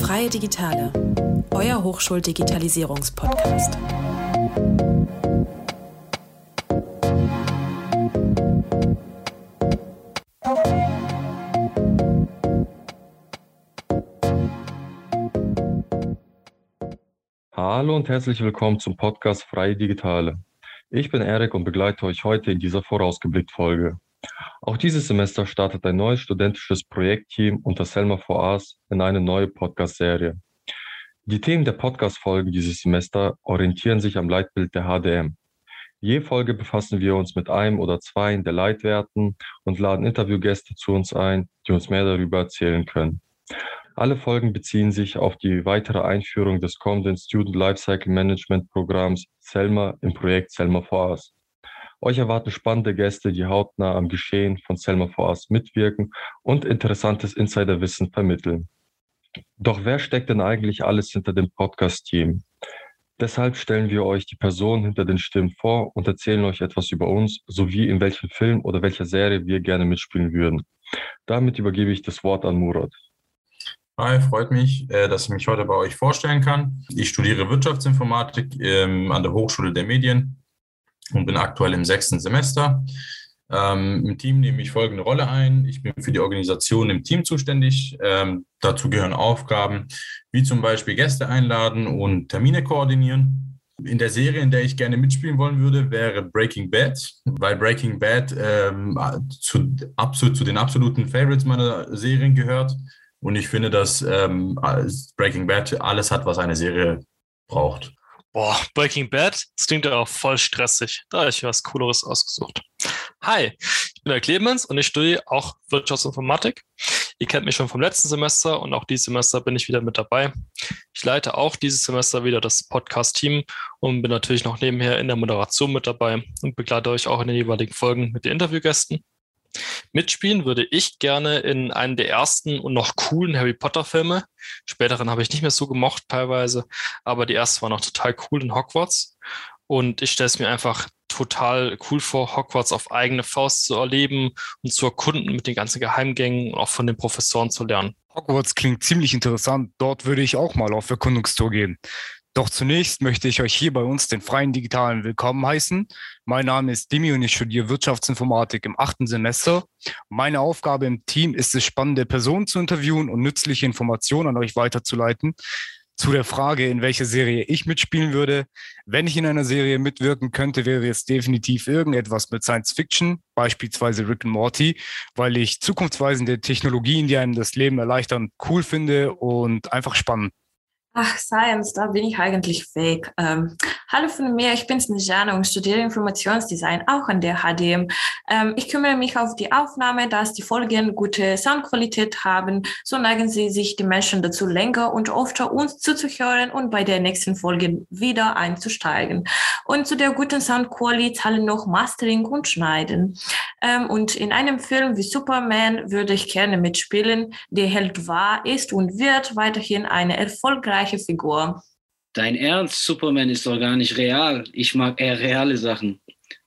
Freie Digitale, euer Hochschuldigitalisierungspodcast. Hallo und herzlich willkommen zum Podcast Freie Digitale. Ich bin Erik und begleite euch heute in dieser Vorausgeblickt-Folge. Auch dieses Semester startet ein neues studentisches Projektteam unter Selma Foas in eine neue Podcast-Serie. Die Themen der Podcast-Folgen dieses Semester orientieren sich am Leitbild der HDM. Je Folge befassen wir uns mit einem oder zwei der Leitwerten und laden Interviewgäste zu uns ein, die uns mehr darüber erzählen können. Alle Folgen beziehen sich auf die weitere Einführung des kommenden Student Lifecycle Management Programms Selma im Projekt Selma Foas. Euch erwarten spannende Gäste, die hautnah am Geschehen von Selma Foas mitwirken und interessantes Insiderwissen vermitteln. Doch wer steckt denn eigentlich alles hinter dem Podcast-Team? Deshalb stellen wir euch die Personen hinter den Stimmen vor und erzählen euch etwas über uns sowie in welchem Film oder welcher Serie wir gerne mitspielen würden. Damit übergebe ich das Wort an Murat. Hi, freut mich, äh, dass ich mich heute bei euch vorstellen kann. Ich studiere Wirtschaftsinformatik ähm, an der Hochschule der Medien und bin aktuell im sechsten Semester. Ähm, Im Team nehme ich folgende Rolle ein. Ich bin für die Organisation im Team zuständig. Ähm, dazu gehören Aufgaben wie zum Beispiel Gäste einladen und Termine koordinieren. In der Serie, in der ich gerne mitspielen wollen würde, wäre Breaking Bad, weil Breaking Bad ähm, zu, absolut, zu den absoluten Favorites meiner Serien gehört. Und ich finde, dass ähm, Breaking Bad alles hat, was eine Serie braucht. Boah, Breaking Bad, das klingt ja auch voll stressig. Da habe ich was Cooleres ausgesucht. Hi, ich bin der Clemens und ich studiere auch Wirtschaftsinformatik. Ihr kennt mich schon vom letzten Semester und auch dieses Semester bin ich wieder mit dabei. Ich leite auch dieses Semester wieder das Podcast-Team und bin natürlich noch nebenher in der Moderation mit dabei und begleite euch auch in den jeweiligen Folgen mit den Interviewgästen. Mitspielen würde ich gerne in einem der ersten und noch coolen Harry Potter Filme. Späteren habe ich nicht mehr so gemocht teilweise, aber die erste war noch total cool in Hogwarts. Und ich stelle es mir einfach total cool vor, Hogwarts auf eigene Faust zu erleben und zu erkunden mit den ganzen Geheimgängen und auch von den Professoren zu lernen. Hogwarts klingt ziemlich interessant. Dort würde ich auch mal auf Erkundungstour gehen. Doch zunächst möchte ich euch hier bei uns den freien Digitalen willkommen heißen. Mein Name ist Dimi und ich studiere Wirtschaftsinformatik im achten Semester. Meine Aufgabe im Team ist es, spannende Personen zu interviewen und nützliche Informationen an euch weiterzuleiten. Zu der Frage, in welcher Serie ich mitspielen würde. Wenn ich in einer Serie mitwirken könnte, wäre es definitiv irgendetwas mit Science Fiction, beispielsweise Rick and Morty, weil ich zukunftsweisende Technologien, die einem das Leben erleichtern, cool finde und einfach spannend. Ach, Science, da bin ich eigentlich fake. Ähm, hallo von mir, ich bin Snejana und studiere Informationsdesign auch an der HDM. Ähm, ich kümmere mich auf die Aufnahme, dass die Folgen gute Soundqualität haben. So neigen sie sich die Menschen dazu, länger und öfter uns zuzuhören und bei der nächsten Folge wieder einzusteigen. Und zu der guten Soundqualität zahlen noch Mastering und Schneiden. Ähm, und in einem Film wie Superman würde ich gerne mitspielen. Der Held war, ist und wird weiterhin eine erfolgreiche Figur. Dein Ernst, Superman ist doch gar nicht real. Ich mag eher reale Sachen.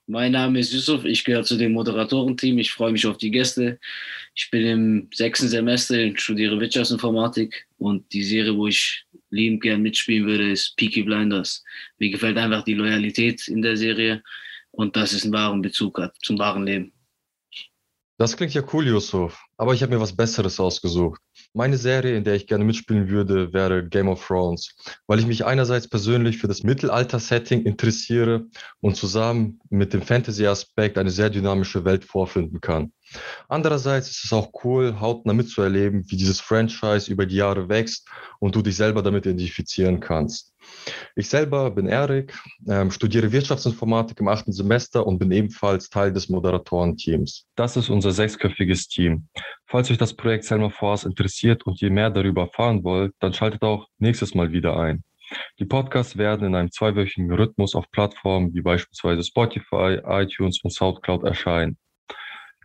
Mein Name ist Yusuf, ich gehöre zu dem Moderatorenteam. Ich freue mich auf die Gäste. Ich bin im sechsten Semester und studiere Wirtschaftsinformatik und die Serie, wo ich liebend gern mitspielen würde, ist Peaky Blinders. Mir gefällt einfach die Loyalität in der Serie und dass es einen wahren Bezug hat zum wahren Leben. Das klingt ja cool, Yusuf. Aber ich habe mir was Besseres ausgesucht. Meine Serie, in der ich gerne mitspielen würde, wäre Game of Thrones, weil ich mich einerseits persönlich für das Mittelalter-Setting interessiere und zusammen mit dem Fantasy-Aspekt eine sehr dynamische Welt vorfinden kann. Andererseits ist es auch cool, hautnah mitzuerleben, wie dieses Franchise über die Jahre wächst und du dich selber damit identifizieren kannst. Ich selber bin Erik, ähm, studiere Wirtschaftsinformatik im achten Semester und bin ebenfalls Teil des Moderatorenteams. Das ist unser sechsköpfiges Team. Falls euch das Projekt Selma Force interessiert und ihr mehr darüber erfahren wollt, dann schaltet auch nächstes Mal wieder ein. Die Podcasts werden in einem zweiwöchigen Rhythmus auf Plattformen wie beispielsweise Spotify, iTunes und Soundcloud erscheinen.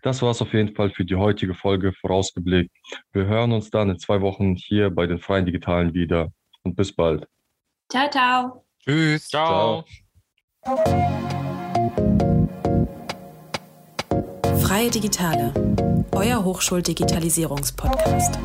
Das war es auf jeden Fall für die heutige Folge vorausgeblickt. Wir hören uns dann in zwei Wochen hier bei den Freien Digitalen wieder. Und bis bald. Ciao, ciao. Tschüss. Ciao. Ciao. Freie Digitale, euer Hochschuldigitalisierungspodcast.